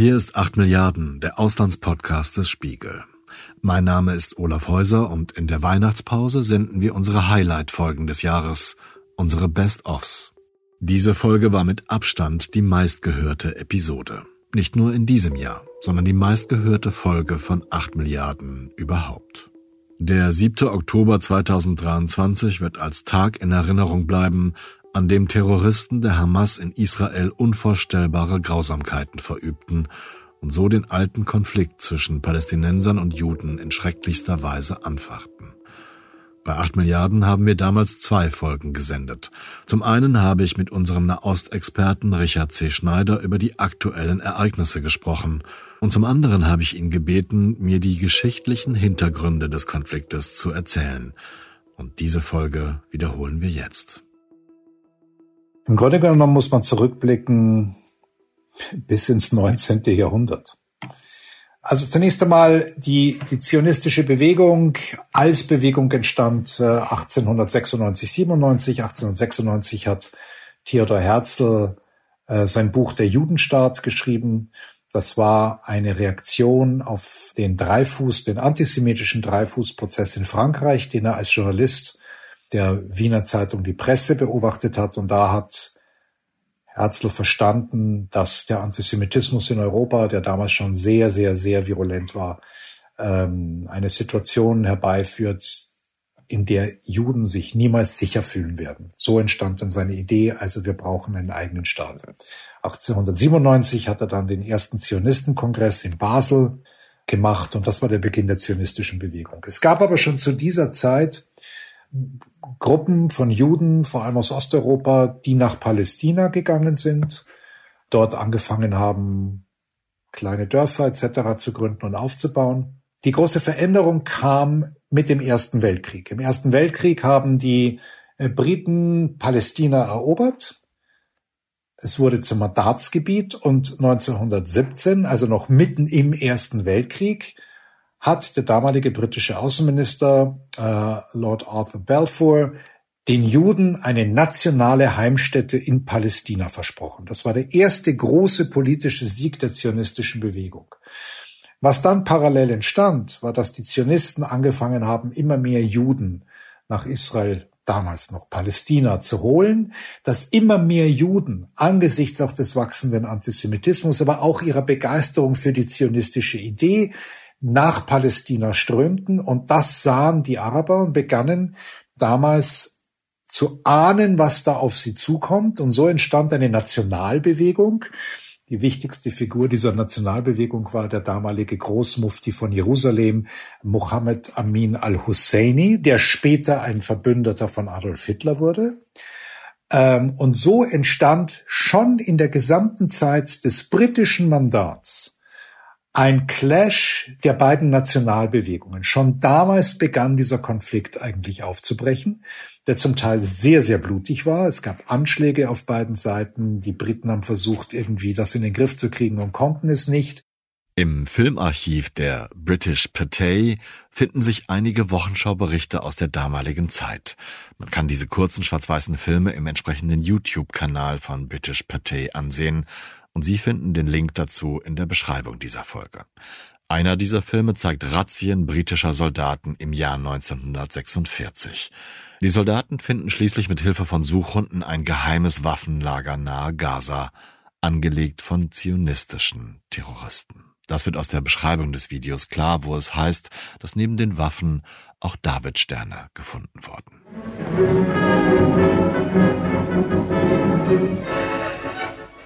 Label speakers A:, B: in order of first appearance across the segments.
A: Hier ist 8 Milliarden, der Auslandspodcast des Spiegel. Mein Name ist Olaf Häuser und in der Weihnachtspause senden wir unsere Highlight-Folgen des Jahres, unsere Best-ofs. Diese Folge war mit Abstand die meistgehörte Episode. Nicht nur in diesem Jahr, sondern die meistgehörte Folge von 8 Milliarden überhaupt. Der 7. Oktober 2023 wird als Tag in Erinnerung bleiben, an dem Terroristen der Hamas in Israel unvorstellbare Grausamkeiten verübten und so den alten Konflikt zwischen Palästinensern und Juden in schrecklichster Weise anfachten. Bei 8 Milliarden haben wir damals zwei Folgen gesendet. Zum einen habe ich mit unserem Nahostexperten Richard C. Schneider über die aktuellen Ereignisse gesprochen und zum anderen habe ich ihn gebeten, mir die geschichtlichen Hintergründe des Konfliktes zu erzählen. Und diese Folge wiederholen wir jetzt.
B: Im Grunde genommen muss man zurückblicken bis ins 19. Jahrhundert. Also zunächst einmal die, die zionistische Bewegung als Bewegung entstand äh, 1896, 97. 1896 hat Theodor Herzl äh, sein Buch Der Judenstaat geschrieben. Das war eine Reaktion auf den Dreifuß, den antisemitischen Dreifußprozess in Frankreich, den er als Journalist der Wiener Zeitung Die Presse beobachtet hat. Und da hat Herzl verstanden, dass der Antisemitismus in Europa, der damals schon sehr, sehr, sehr virulent war, ähm, eine Situation herbeiführt, in der Juden sich niemals sicher fühlen werden. So entstand dann seine Idee, also wir brauchen einen eigenen Staat. 1897 hat er dann den ersten Zionistenkongress in Basel gemacht und das war der Beginn der zionistischen Bewegung. Es gab aber schon zu dieser Zeit Gruppen von Juden, vor allem aus Osteuropa, die nach Palästina gegangen sind, dort angefangen haben, kleine Dörfer etc. zu gründen und aufzubauen. Die große Veränderung kam mit dem Ersten Weltkrieg. Im Ersten Weltkrieg haben die äh, Briten Palästina erobert. Es wurde zum Mandatsgebiet und 1917, also noch mitten im Ersten Weltkrieg, hat der damalige britische Außenminister äh, Lord Arthur Balfour den Juden eine nationale Heimstätte in Palästina versprochen. Das war der erste große politische Sieg der zionistischen Bewegung. Was dann parallel entstand, war, dass die Zionisten angefangen haben, immer mehr Juden nach Israel, damals noch Palästina, zu holen, dass immer mehr Juden angesichts auch des wachsenden Antisemitismus, aber auch ihrer Begeisterung für die zionistische Idee nach Palästina strömten. Und das sahen die Araber und begannen damals zu ahnen, was da auf sie zukommt. Und so entstand eine Nationalbewegung. Die wichtigste Figur dieser Nationalbewegung war der damalige Großmufti von Jerusalem, Mohammed Amin al-Husseini, der später ein Verbündeter von Adolf Hitler wurde. Ähm, und so entstand schon in der gesamten Zeit des britischen Mandats ein Clash der beiden Nationalbewegungen. Schon damals begann dieser Konflikt eigentlich aufzubrechen, der zum Teil sehr, sehr blutig war. Es gab Anschläge auf beiden Seiten. Die Briten haben versucht, irgendwie das in den Griff zu kriegen und konnten es nicht.
A: Im Filmarchiv der British Patay finden sich einige Wochenschauberichte aus der damaligen Zeit. Man kann diese kurzen schwarz-weißen Filme im entsprechenden YouTube-Kanal von British Patay ansehen und Sie finden den Link dazu in der Beschreibung dieser Folge. Einer dieser Filme zeigt Razzien britischer Soldaten im Jahr 1946. Die Soldaten finden schließlich mit Hilfe von Suchhunden ein geheimes Waffenlager nahe Gaza, angelegt von zionistischen Terroristen. Das wird aus der Beschreibung des Videos klar, wo es heißt, dass neben den Waffen auch Davidsterne gefunden wurden.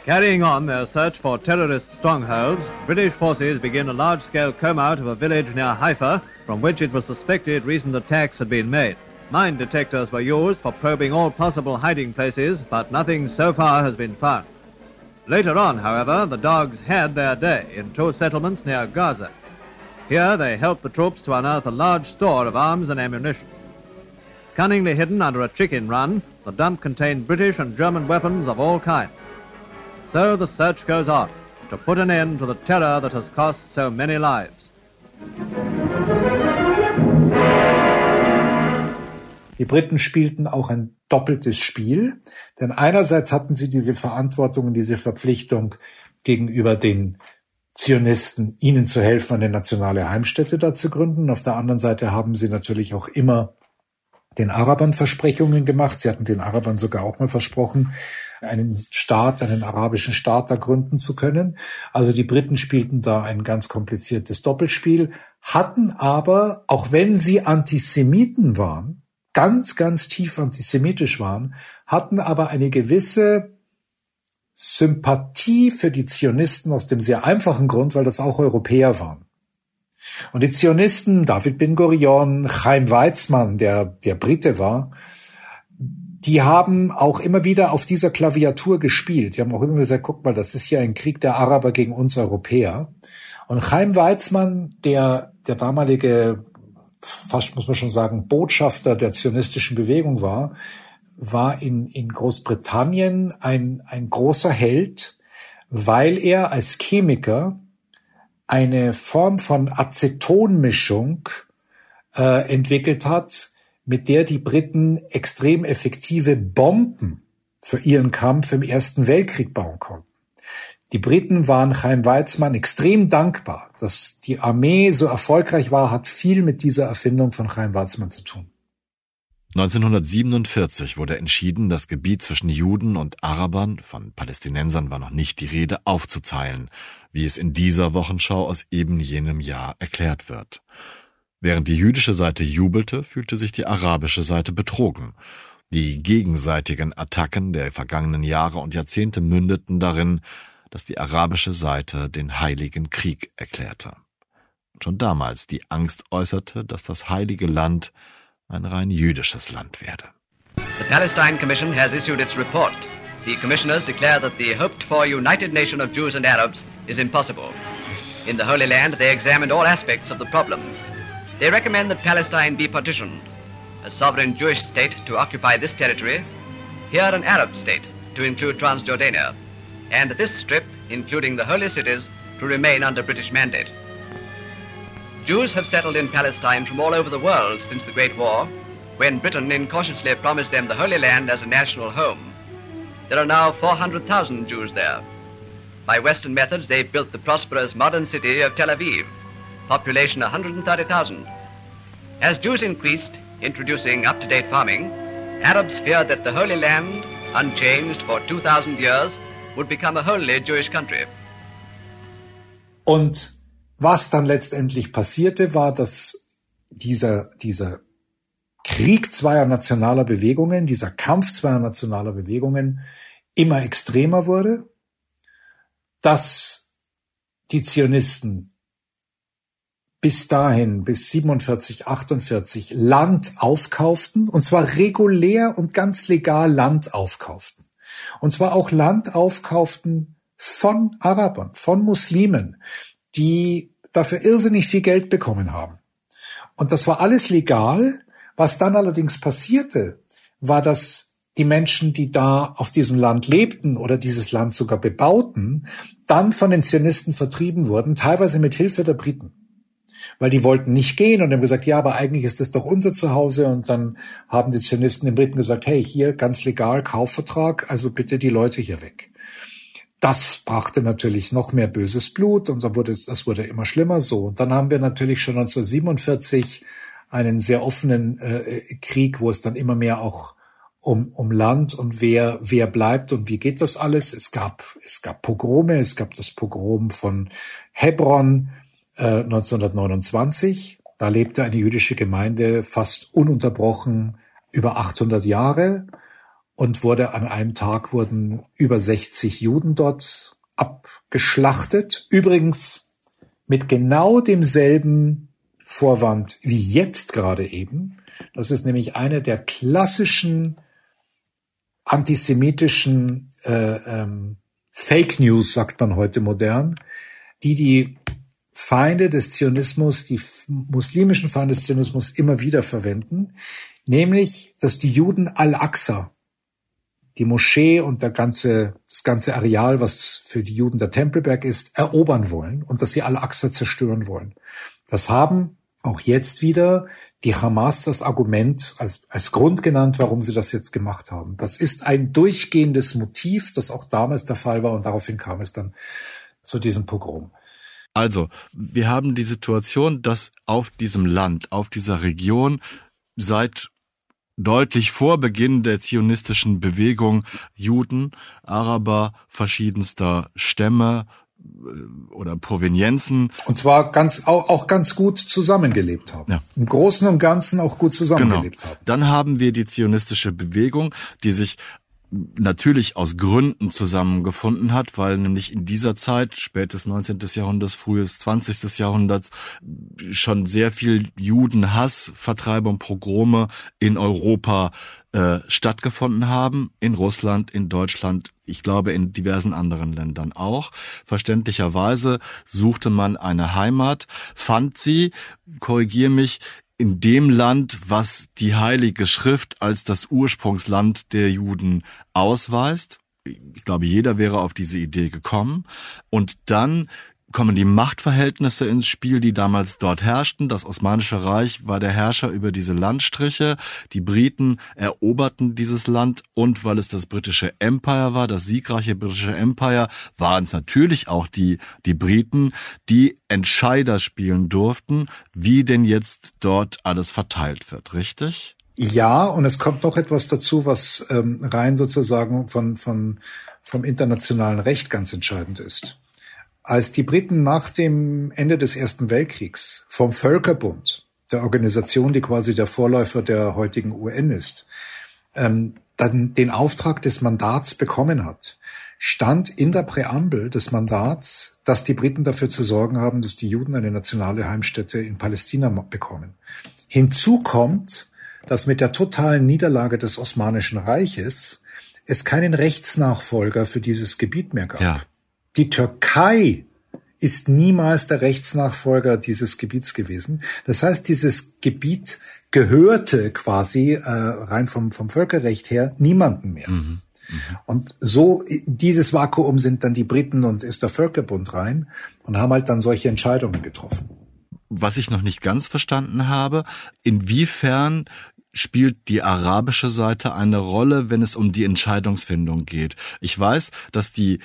C: Carrying on their search for terrorist strongholds, British forces begin a large-scale comb out of a village near Haifa from which it was suspected recent attacks had been made. Mine detectors were used for probing all possible hiding places, but nothing so far has been found. Later on, however, the dogs had their day in two settlements near Gaza. Here they helped the troops to unearth a large store of arms and ammunition. Cunningly hidden under a chicken run, the dump contained British and German weapons of all kinds. So the search goes on to put an end to the terror that has cost so many lives.
B: Die Briten spielten auch ein doppeltes Spiel, denn einerseits hatten sie diese Verantwortung und diese Verpflichtung gegenüber den Zionisten, ihnen zu helfen, eine nationale Heimstätte da zu gründen. Auf der anderen Seite haben sie natürlich auch immer den Arabern Versprechungen gemacht. Sie hatten den Arabern sogar auch mal versprochen, einen Staat, einen arabischen Staat da gründen zu können. Also die Briten spielten da ein ganz kompliziertes Doppelspiel, hatten aber, auch wenn sie Antisemiten waren, ganz, ganz tief antisemitisch waren, hatten aber eine gewisse Sympathie für die Zionisten aus dem sehr einfachen Grund, weil das auch Europäer waren. Und die Zionisten, David Ben Gurion, Chaim Weizmann, der, der Brite war, die haben auch immer wieder auf dieser Klaviatur gespielt. Die haben auch immer gesagt, guck mal, das ist hier ein Krieg der Araber gegen uns Europäer. Und Chaim Weizmann, der, der damalige, fast muss man schon sagen, Botschafter der zionistischen Bewegung war, war in, in Großbritannien ein, ein großer Held, weil er als Chemiker eine Form von Acetonmischung äh, entwickelt hat, mit der die Briten extrem effektive Bomben für ihren Kampf im Ersten Weltkrieg bauen konnten. Die Briten waren Chaim Weizmann extrem dankbar, dass die Armee so erfolgreich war, hat viel mit dieser Erfindung von Chaim Weizmann zu tun.
A: 1947 wurde entschieden, das Gebiet zwischen Juden und Arabern, von Palästinensern war noch nicht die Rede, aufzuteilen, wie es in dieser Wochenschau aus eben jenem Jahr erklärt wird. Während die jüdische Seite jubelte, fühlte sich die arabische Seite betrogen. Die gegenseitigen Attacken der vergangenen Jahre und Jahrzehnte mündeten darin, dass die arabische Seite den Heiligen Krieg erklärte. Und schon damals die Angst äußerte, dass das Heilige Land ein rein jüdisches Land werde.
D: The Palestine Commission has issued its report. The commissioners declare that the hoped for united nation of Jews and Arabs is impossible. In the Holy Land, they examined all aspects of the problem. They recommend that Palestine be partitioned, a sovereign Jewish state to occupy this territory, here an Arab state to include Transjordania, and this strip, including the holy cities, to remain under British mandate. Jews have settled in Palestine from all over the world since the Great War, when Britain incautiously promised them the Holy Land as a national home. There are now 400,000 Jews there. By Western methods, they've built the prosperous modern city of Tel Aviv, population 130,000. As Jews increased, introducing up-to-date farming, Arabs feared that the Holy Land, unchanged for 2,000 years, would become a wholly Jewish country.
B: Und Was dann letztendlich passierte, war, dass dieser, dieser Krieg zweier nationaler Bewegungen, dieser Kampf zweier nationaler Bewegungen immer extremer wurde, dass die Zionisten bis dahin, bis 47, 48 Land aufkauften, und zwar regulär und ganz legal Land aufkauften. Und zwar auch Land aufkauften von Arabern, von Muslimen, die dafür irrsinnig viel Geld bekommen haben. Und das war alles legal. Was dann allerdings passierte, war, dass die Menschen, die da auf diesem Land lebten oder dieses Land sogar bebauten, dann von den Zionisten vertrieben wurden, teilweise mit Hilfe der Briten. Weil die wollten nicht gehen und haben gesagt, ja, aber eigentlich ist das doch unser Zuhause. Und dann haben die Zionisten den Briten gesagt, hey, hier ganz legal Kaufvertrag, also bitte die Leute hier weg. Das brachte natürlich noch mehr böses Blut und dann wurde es, das wurde immer schlimmer so. Und dann haben wir natürlich schon 1947 einen sehr offenen äh, Krieg, wo es dann immer mehr auch um, um Land und wer, wer bleibt und wie geht das alles. Es gab, es gab Pogrome, es gab das Pogrom von Hebron äh, 1929. Da lebte eine jüdische Gemeinde fast ununterbrochen über 800 Jahre und wurde an einem Tag wurden über 60 Juden dort abgeschlachtet. Übrigens mit genau demselben Vorwand wie jetzt gerade eben. Das ist nämlich eine der klassischen antisemitischen äh, ähm, Fake News, sagt man heute modern, die die Feinde des Zionismus, die muslimischen Feinde des Zionismus immer wieder verwenden, nämlich, dass die Juden Al-Aqsa, die Moschee und der ganze, das ganze Areal, was für die Juden der Tempelberg ist, erobern wollen und dass sie Al-Aqsa zerstören wollen. Das haben auch jetzt wieder die Hamas das Argument als, als Grund genannt, warum sie das jetzt gemacht haben. Das ist ein durchgehendes Motiv, das auch damals der Fall war und daraufhin kam es dann zu diesem Pogrom.
A: Also, wir haben die Situation, dass auf diesem Land, auf dieser Region seit deutlich vor Beginn der zionistischen Bewegung Juden, Araber verschiedenster Stämme äh, oder Provenienzen.
B: Und zwar ganz auch, auch ganz gut zusammengelebt haben. Ja. Im Großen und Ganzen auch gut zusammengelebt genau. haben.
A: Dann haben wir die zionistische Bewegung, die sich natürlich aus Gründen zusammengefunden hat, weil nämlich in dieser Zeit, spätes 19. Jahrhunderts, frühes 20. Jahrhunderts, schon sehr viel Judenhass, Vertreibung, Pogrome in Europa äh, stattgefunden haben, in Russland, in Deutschland, ich glaube in diversen anderen Ländern auch. Verständlicherweise suchte man eine Heimat, fand sie, korrigier mich, in dem Land, was die Heilige Schrift als das Ursprungsland der Juden ausweist. Ich glaube, jeder wäre auf diese Idee gekommen. Und dann kommen die Machtverhältnisse ins Spiel, die damals dort herrschten. Das Osmanische Reich war der Herrscher über diese Landstriche. Die Briten eroberten dieses Land und weil es das britische Empire war, das siegreiche britische Empire, waren es natürlich auch die, die Briten, die Entscheider spielen durften, wie denn jetzt dort alles verteilt wird, richtig?
B: Ja, und es kommt noch etwas dazu, was ähm, rein sozusagen von, von, vom internationalen Recht ganz entscheidend ist. Als die Briten nach dem Ende des Ersten Weltkriegs vom Völkerbund, der Organisation, die quasi der Vorläufer der heutigen UN ist, ähm, dann den Auftrag des Mandats bekommen hat, stand in der Präambel des Mandats, dass die Briten dafür zu sorgen haben, dass die Juden eine nationale Heimstätte in Palästina bekommen. Hinzu kommt, dass mit der totalen Niederlage des Osmanischen Reiches es keinen Rechtsnachfolger für dieses Gebiet mehr gab. Ja. Die Türkei ist niemals der Rechtsnachfolger dieses Gebiets gewesen. Das heißt, dieses Gebiet gehörte quasi äh, rein vom, vom Völkerrecht her niemanden mehr. Mhm. Mhm. Und so dieses Vakuum sind dann die Briten und ist der Völkerbund rein und haben halt dann solche Entscheidungen getroffen.
A: Was ich noch nicht ganz verstanden habe, inwiefern spielt die arabische Seite eine Rolle, wenn es um die Entscheidungsfindung geht. Ich weiß, dass die,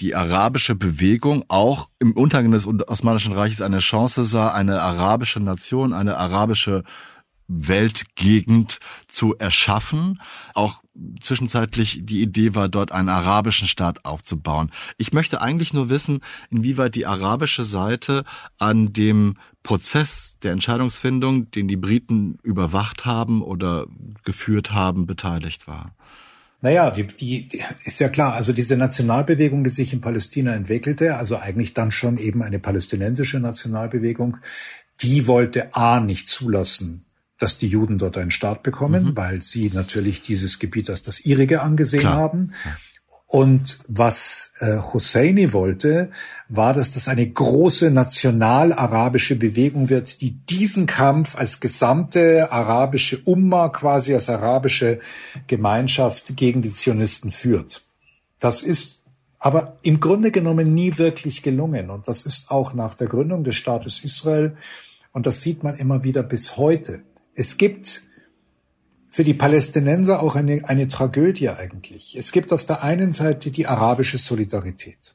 A: die arabische Bewegung auch im Untergang des Osmanischen Reiches eine Chance sah, eine arabische Nation, eine arabische Weltgegend zu erschaffen. Auch zwischenzeitlich die Idee war, dort einen arabischen Staat aufzubauen. Ich möchte eigentlich nur wissen, inwieweit die arabische Seite an dem Prozess der Entscheidungsfindung, den die Briten überwacht haben oder geführt haben, beteiligt war.
B: Naja, die, die, ist ja klar, also diese Nationalbewegung, die sich in Palästina entwickelte, also eigentlich dann schon eben eine palästinensische Nationalbewegung, die wollte A nicht zulassen, dass die Juden dort einen Staat bekommen, mhm. weil sie natürlich dieses Gebiet als das ihrige angesehen Klar. haben. Und was äh, Husseini wollte, war, dass das eine große national-arabische Bewegung wird, die diesen Kampf als gesamte arabische Umma, quasi als arabische Gemeinschaft gegen die Zionisten führt. Das ist aber im Grunde genommen nie wirklich gelungen. Und das ist auch nach der Gründung des Staates Israel. Und das sieht man immer wieder bis heute. Es gibt für die Palästinenser auch eine, eine Tragödie eigentlich. Es gibt auf der einen Seite die arabische Solidarität.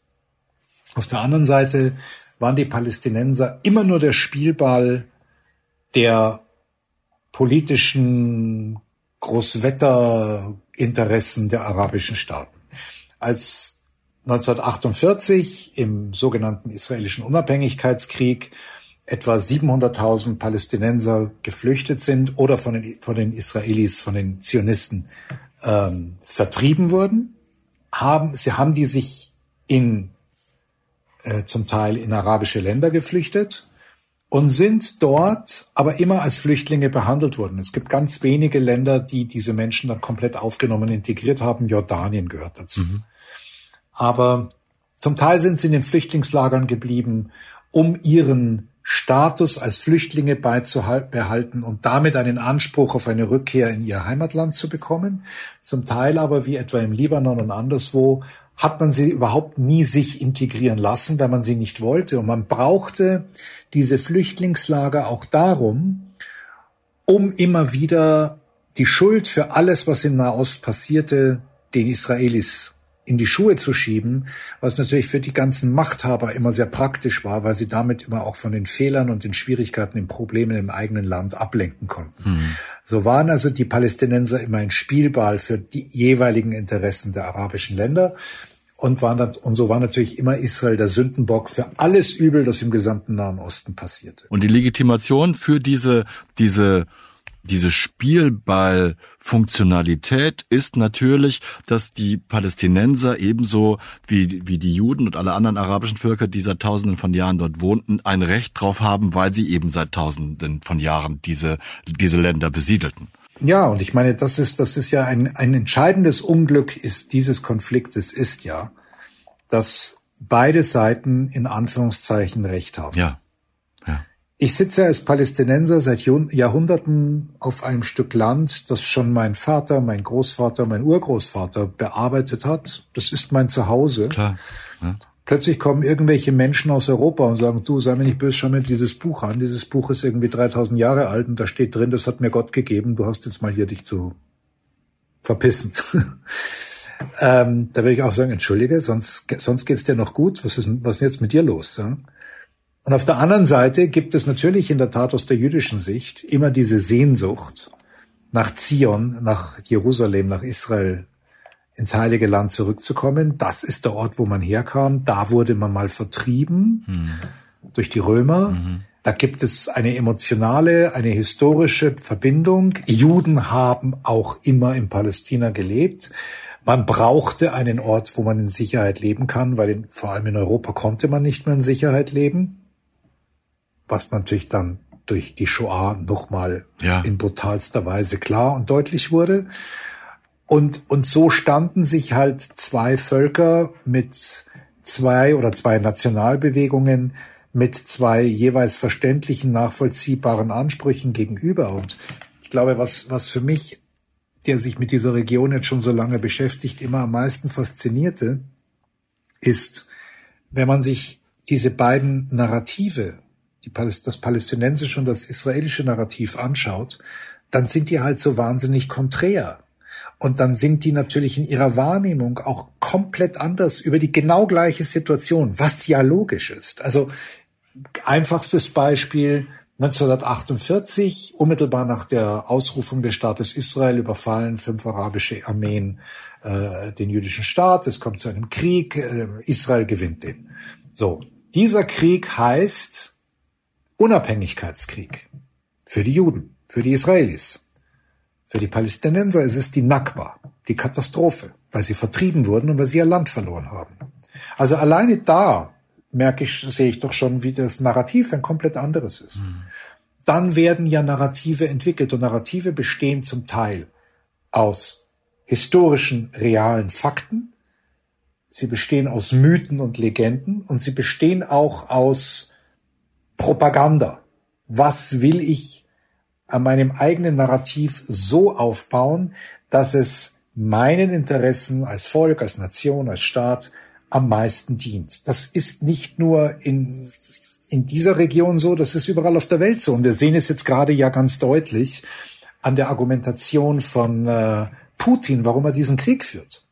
B: Auf der anderen Seite waren die Palästinenser immer nur der Spielball der politischen Großwetterinteressen der arabischen Staaten. Als 1948 im sogenannten israelischen Unabhängigkeitskrieg etwa 700.000 Palästinenser geflüchtet sind oder von den, von den Israelis, von den Zionisten ähm, vertrieben wurden, haben, sie haben die sich in äh, zum Teil in arabische Länder geflüchtet und sind dort aber immer als Flüchtlinge behandelt worden. Es gibt ganz wenige Länder, die diese Menschen dann komplett aufgenommen, integriert haben. Jordanien gehört dazu. Mhm. Aber zum Teil sind sie in den Flüchtlingslagern geblieben, um ihren Status als Flüchtlinge beizubehalten und damit einen Anspruch auf eine Rückkehr in ihr Heimatland zu bekommen. Zum Teil aber, wie etwa im Libanon und anderswo, hat man sie überhaupt nie sich integrieren lassen, weil man sie nicht wollte. Und man brauchte diese Flüchtlingslager auch darum, um immer wieder die Schuld für alles, was im Nahost passierte, den Israelis in die Schuhe zu schieben, was natürlich für die ganzen Machthaber immer sehr praktisch war, weil sie damit immer auch von den Fehlern und den Schwierigkeiten, den Problemen im eigenen Land ablenken konnten. Mhm. So waren also die Palästinenser immer ein Spielball für die jeweiligen Interessen der arabischen Länder und, waren dann, und so war natürlich immer Israel der Sündenbock für alles Übel, das im gesamten Nahen Osten passierte.
A: Und die Legitimation für diese, diese diese Spielballfunktionalität ist natürlich, dass die Palästinenser ebenso wie, wie die Juden und alle anderen arabischen Völker, die seit Tausenden von Jahren dort wohnten, ein Recht drauf haben, weil sie eben seit Tausenden von Jahren diese, diese Länder besiedelten.
B: Ja, und ich meine, das ist, das ist ja ein, ein entscheidendes Unglück ist dieses Konfliktes ist ja, dass beide Seiten in Anführungszeichen Recht haben.
A: Ja.
B: Ich sitze als Palästinenser seit Jahrhunderten auf einem Stück Land, das schon mein Vater, mein Großvater, mein Urgroßvater bearbeitet hat. Das ist mein Zuhause.
A: Klar. Ja.
B: Plötzlich kommen irgendwelche Menschen aus Europa und sagen, du, sei mir nicht böse, schau mir dieses Buch an. Dieses Buch ist irgendwie 3000 Jahre alt und da steht drin, das hat mir Gott gegeben. Du hast jetzt mal hier dich zu verpissen. ähm, da würde ich auch sagen, entschuldige, sonst, sonst geht's dir noch gut. Was ist, was ist jetzt mit dir los? Ja? Und auf der anderen Seite gibt es natürlich in der Tat aus der jüdischen Sicht immer diese Sehnsucht nach Zion, nach Jerusalem, nach Israel, ins heilige Land zurückzukommen. Das ist der Ort, wo man herkam. Da wurde man mal vertrieben mhm. durch die Römer. Mhm. Da gibt es eine emotionale, eine historische Verbindung. Juden haben auch immer in Palästina gelebt. Man brauchte einen Ort, wo man in Sicherheit leben kann, weil in, vor allem in Europa konnte man nicht mehr in Sicherheit leben was natürlich dann durch die Shoah nochmal ja. in brutalster Weise klar und deutlich wurde. Und, und so standen sich halt zwei Völker mit zwei oder zwei Nationalbewegungen mit zwei jeweils verständlichen, nachvollziehbaren Ansprüchen gegenüber. Und ich glaube, was, was für mich, der sich mit dieser Region jetzt schon so lange beschäftigt, immer am meisten faszinierte, ist, wenn man sich diese beiden Narrative die, das palästinensische und das israelische Narrativ anschaut, dann sind die halt so wahnsinnig konträr. Und dann sind die natürlich in ihrer Wahrnehmung auch komplett anders über die genau gleiche Situation, was ja logisch ist. Also einfachstes Beispiel 1948, unmittelbar nach der Ausrufung des Staates Israel, überfallen fünf arabische Armeen äh, den jüdischen Staat. Es kommt zu einem Krieg. Äh, Israel gewinnt den. So, dieser Krieg heißt, Unabhängigkeitskrieg für die Juden, für die Israelis. Für die Palästinenser ist es die Nakba, die Katastrophe, weil sie vertrieben wurden und weil sie ihr Land verloren haben. Also alleine da merke ich, sehe ich doch schon, wie das Narrativ ein komplett anderes ist. Mhm. Dann werden ja Narrative entwickelt und Narrative bestehen zum Teil aus historischen, realen Fakten. Sie bestehen aus Mythen und Legenden und sie bestehen auch aus Propaganda. Was will ich an meinem eigenen Narrativ so aufbauen, dass es meinen Interessen als Volk, als Nation, als Staat am meisten dient. Das ist nicht nur in, in dieser Region so, das ist überall auf der Welt so. Und wir sehen es jetzt gerade ja ganz deutlich an der Argumentation von äh, Putin, warum er diesen Krieg führt.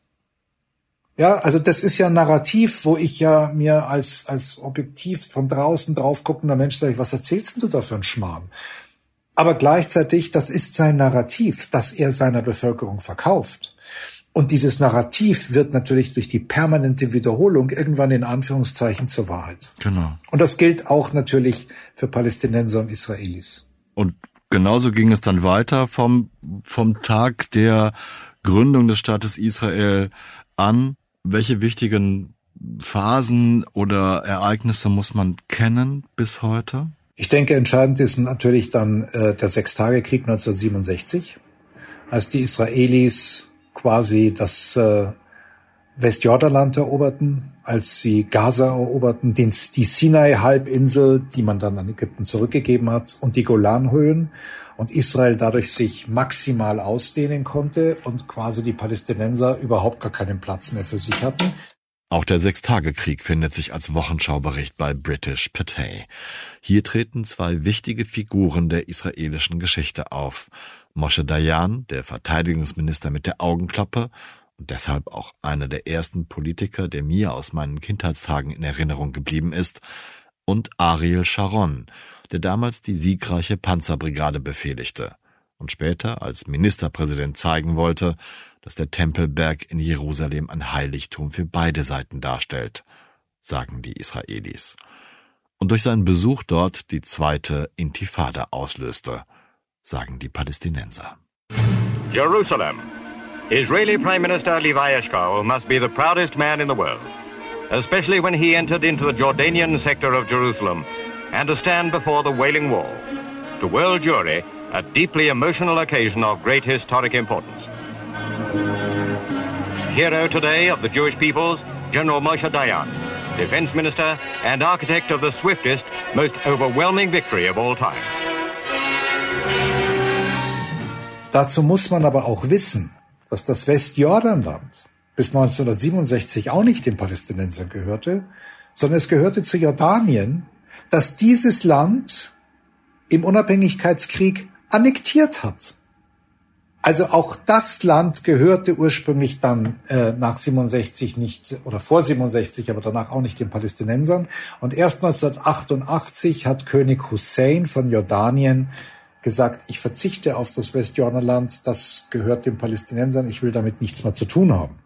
B: Ja, also das ist ja ein Narrativ, wo ich ja mir als, als objektiv von draußen drauf guckender Mensch sage, was erzählst denn du da für einen Schmarrn? Aber gleichzeitig, das ist sein Narrativ, das er seiner Bevölkerung verkauft. Und dieses Narrativ wird natürlich durch die permanente Wiederholung irgendwann in Anführungszeichen zur Wahrheit.
A: Genau.
B: Und das gilt auch natürlich für Palästinenser und Israelis.
A: Und genauso ging es dann weiter vom, vom Tag der Gründung des Staates Israel an welche wichtigen Phasen oder Ereignisse muss man kennen bis heute?
B: Ich denke, entscheidend ist natürlich dann äh, der Sechstagekrieg 1967, als die Israelis quasi das äh, Westjordanland eroberten, als sie Gaza eroberten, den, die Sinai-Halbinsel, die man dann an Ägypten zurückgegeben hat, und die Golanhöhen und Israel dadurch sich maximal ausdehnen konnte und quasi die Palästinenser überhaupt gar keinen Platz mehr für sich hatten.
A: Auch der Sechstagekrieg findet sich als Wochenschaubericht bei British Patay. Hier treten zwei wichtige Figuren der israelischen Geschichte auf. Moshe Dayan, der Verteidigungsminister mit der Augenklappe, und deshalb auch einer der ersten Politiker, der mir aus meinen Kindheitstagen in Erinnerung geblieben ist, und Ariel Sharon, der damals die siegreiche Panzerbrigade befehligte und später als Ministerpräsident zeigen wollte, dass der Tempelberg in Jerusalem ein Heiligtum für beide Seiten darstellt, sagen die Israelis. Und durch seinen Besuch dort die zweite Intifada auslöste, sagen die Palästinenser.
E: Jerusalem. Israeli Prime Minister Levi Eshkol must be the proudest man in the world, especially when he entered into the Jordanian sector of Jerusalem and to stand before the Wailing Wall. To world jury, a deeply emotional occasion of great historic importance. Hero today of the Jewish peoples, General Moshe Dayan, Defense Minister and architect of the swiftest, most overwhelming victory of all time.
B: Dazu muss man aber auch wissen, dass das Westjordanland bis 1967 auch nicht den Palästinensern gehörte, sondern es gehörte zu Jordanien, dass dieses Land im Unabhängigkeitskrieg annektiert hat. Also auch das Land gehörte ursprünglich dann äh, nach 67 nicht oder vor 67, aber danach auch nicht den Palästinensern. Und erst 1988 hat König Hussein von Jordanien gesagt, ich verzichte auf das Westjordanland, das gehört den Palästinensern, ich will damit nichts mehr zu tun haben.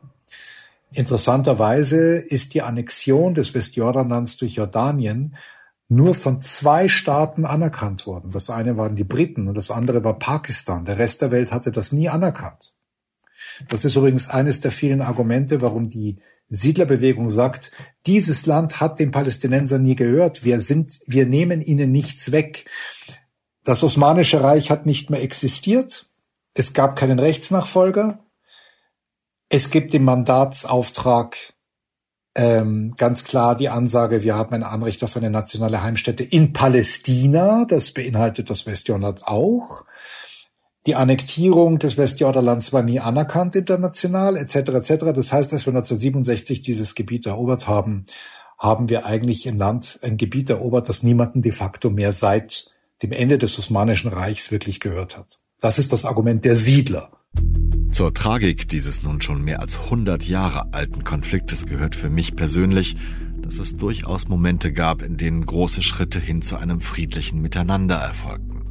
B: Interessanterweise ist die Annexion des Westjordanlands durch Jordanien nur von zwei Staaten anerkannt worden. Das eine waren die Briten und das andere war Pakistan. Der Rest der Welt hatte das nie anerkannt. Das ist übrigens eines der vielen Argumente, warum die Siedlerbewegung sagt, dieses Land hat den Palästinensern nie gehört. Wir sind, wir nehmen ihnen nichts weg. Das Osmanische Reich hat nicht mehr existiert. Es gab keinen Rechtsnachfolger. Es gibt im Mandatsauftrag ähm, ganz klar die Ansage, wir haben ein Anrecht auf eine nationale Heimstätte in Palästina. Das beinhaltet das Westjordanland auch. Die Annektierung des Westjordanlands war nie anerkannt international, etc. etc. Das heißt, als wir 1967 dieses Gebiet erobert haben, haben wir eigentlich ein Land, ein Gebiet erobert, das niemanden de facto mehr seit dem Ende des Osmanischen Reichs wirklich gehört hat. Das ist das Argument der Siedler.
A: Zur Tragik dieses nun schon mehr als 100 Jahre alten Konfliktes gehört für mich persönlich, dass es durchaus Momente gab, in denen große Schritte hin zu einem friedlichen Miteinander erfolgten.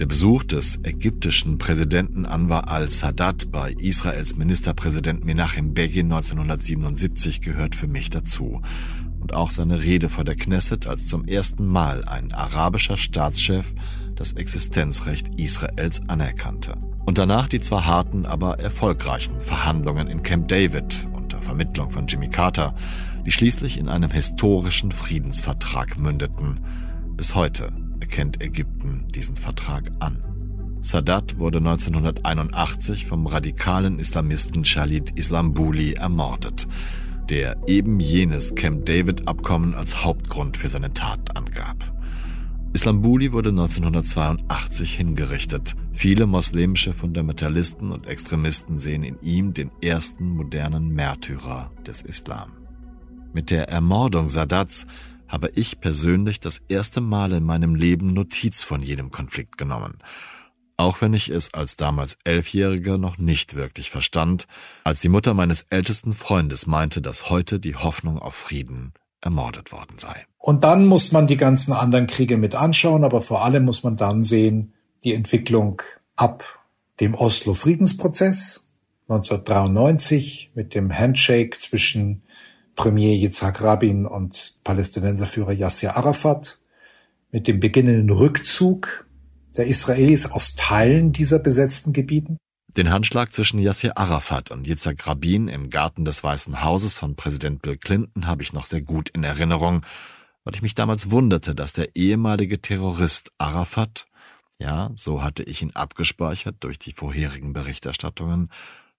A: Der Besuch des ägyptischen Präsidenten Anwar al-Sadat bei Israels Ministerpräsident Menachem Begin 1977 gehört für mich dazu und auch seine Rede vor der Knesset, als zum ersten Mal ein arabischer Staatschef das Existenzrecht Israels anerkannte. Und danach die zwar harten, aber erfolgreichen Verhandlungen in Camp David unter Vermittlung von Jimmy Carter, die schließlich in einem historischen Friedensvertrag mündeten. Bis heute erkennt Ägypten diesen Vertrag an. Sadat wurde 1981 vom radikalen Islamisten Khalid Islambuli ermordet der eben jenes Camp David-Abkommen als Hauptgrund für seine Tat angab. Islambuli wurde 1982 hingerichtet. Viele moslemische Fundamentalisten und Extremisten sehen in ihm den ersten modernen Märtyrer des Islam. Mit der Ermordung Sadats habe ich persönlich das erste Mal in meinem Leben Notiz von jenem Konflikt genommen auch wenn ich es als damals Elfjähriger noch nicht wirklich verstand, als die Mutter meines ältesten Freundes meinte, dass heute die Hoffnung auf Frieden ermordet worden sei.
B: Und dann muss man die ganzen anderen Kriege mit anschauen, aber vor allem muss man dann sehen, die Entwicklung ab dem Oslo-Friedensprozess 1993 mit dem Handshake zwischen Premier Yitzhak Rabin und Palästinenserführer Yasser Arafat, mit dem beginnenden Rückzug der Israelis aus Teilen dieser besetzten Gebieten?
A: Den Handschlag zwischen Yasser Arafat und Yitzhak Rabin im Garten des Weißen Hauses von Präsident Bill Clinton habe ich noch sehr gut in Erinnerung, weil ich mich damals wunderte, dass der ehemalige Terrorist Arafat, ja, so hatte ich ihn abgespeichert durch die vorherigen Berichterstattungen,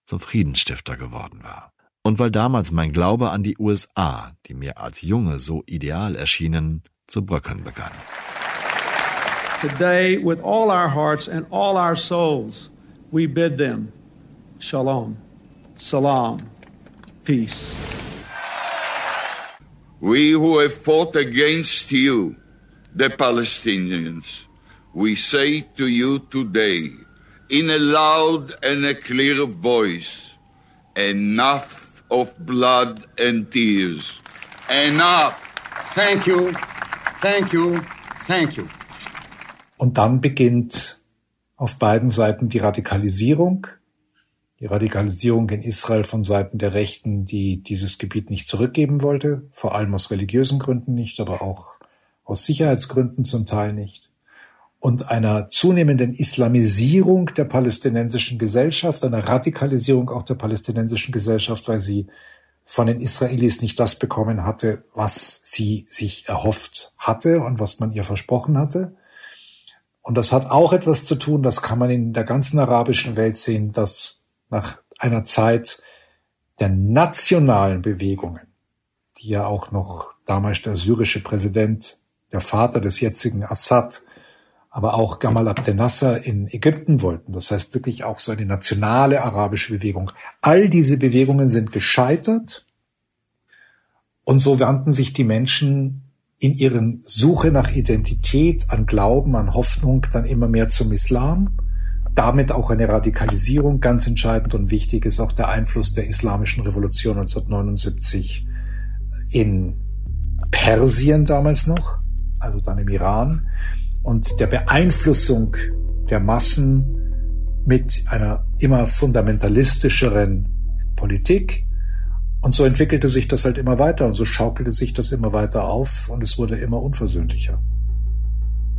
A: zum Friedensstifter geworden war. Und weil damals mein Glaube an die USA, die mir als Junge so ideal erschienen, zu bröckeln begann.
F: Today, with all our hearts and all our souls, we bid them shalom, salam, peace.
G: We who have fought against you, the Palestinians, we say to you today, in a loud and a clear voice, Enough of blood and tears. Enough.
H: Thank you. Thank you. Thank you.
B: Und dann beginnt auf beiden Seiten die Radikalisierung. Die Radikalisierung in Israel von Seiten der Rechten, die dieses Gebiet nicht zurückgeben wollte, vor allem aus religiösen Gründen nicht, aber auch aus Sicherheitsgründen zum Teil nicht. Und einer zunehmenden Islamisierung der palästinensischen Gesellschaft, einer Radikalisierung auch der palästinensischen Gesellschaft, weil sie von den Israelis nicht das bekommen hatte, was sie sich erhofft hatte und was man ihr versprochen hatte. Und das hat auch etwas zu tun, das kann man in der ganzen arabischen Welt sehen, dass nach einer Zeit der nationalen Bewegungen, die ja auch noch damals der syrische Präsident, der Vater des jetzigen Assad, aber auch Gamal Abdel Nasser in Ägypten wollten. Das heißt wirklich auch so eine nationale arabische Bewegung. All diese Bewegungen sind gescheitert und so wandten sich die Menschen in ihren Suche nach Identität, an Glauben, an Hoffnung dann immer mehr zum Islam. Damit auch eine Radikalisierung. Ganz entscheidend und wichtig ist auch der Einfluss der Islamischen Revolution 1979 in Persien damals noch, also dann im Iran, und der Beeinflussung der Massen mit einer immer fundamentalistischeren Politik, und so entwickelte sich das halt immer weiter und so schaukelte sich das immer weiter auf und es wurde immer unversöhnlicher.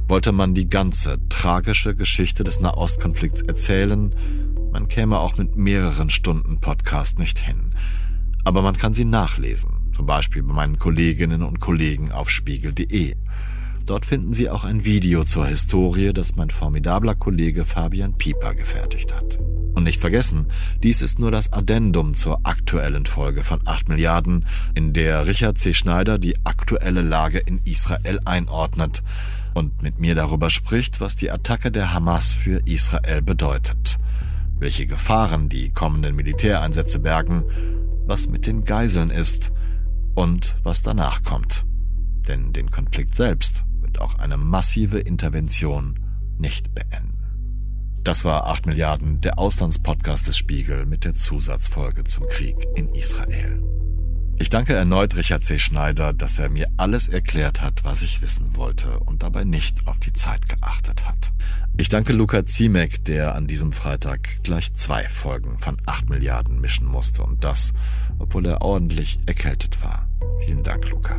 A: Wollte man die ganze tragische Geschichte des Nahostkonflikts erzählen, man käme auch mit mehreren Stunden Podcast nicht hin. Aber man kann sie nachlesen, zum Beispiel bei meinen Kolleginnen und Kollegen auf spiegel.de. Dort finden Sie auch ein Video zur Historie, das mein formidabler Kollege Fabian Pieper gefertigt hat. Und nicht vergessen, dies ist nur das Addendum zur aktuellen Folge von 8 Milliarden, in der Richard C. Schneider die aktuelle Lage in Israel einordnet und mit mir darüber spricht, was die Attacke der Hamas für Israel bedeutet, welche Gefahren die kommenden Militäreinsätze bergen, was mit den Geiseln ist und was danach kommt. Denn den Konflikt selbst auch eine massive Intervention nicht beenden. Das war 8 Milliarden, der Auslandspodcast des Spiegel mit der Zusatzfolge zum Krieg in Israel. Ich danke erneut Richard C. Schneider, dass er mir alles erklärt hat, was ich wissen wollte und dabei nicht auf die Zeit geachtet hat. Ich danke Luca Ziemek, der an diesem Freitag gleich zwei Folgen von 8 Milliarden mischen musste und das, obwohl er ordentlich erkältet war. Vielen Dank, Luca.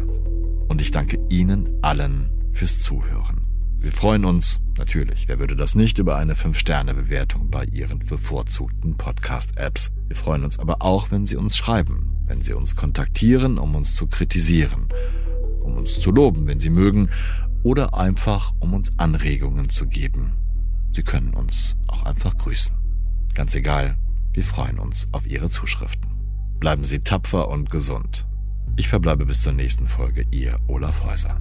A: Und ich danke Ihnen allen fürs Zuhören. Wir freuen uns, natürlich, wer würde das nicht, über eine 5-Sterne-Bewertung bei Ihren bevorzugten Podcast-Apps. Wir freuen uns aber auch, wenn Sie uns schreiben, wenn Sie uns kontaktieren, um uns zu kritisieren, um uns zu loben, wenn Sie mögen, oder einfach, um uns Anregungen zu geben. Sie können uns auch einfach grüßen. Ganz egal, wir freuen uns auf Ihre Zuschriften. Bleiben Sie tapfer und gesund. Ich verbleibe bis zur nächsten Folge, Ihr Olaf Häuser.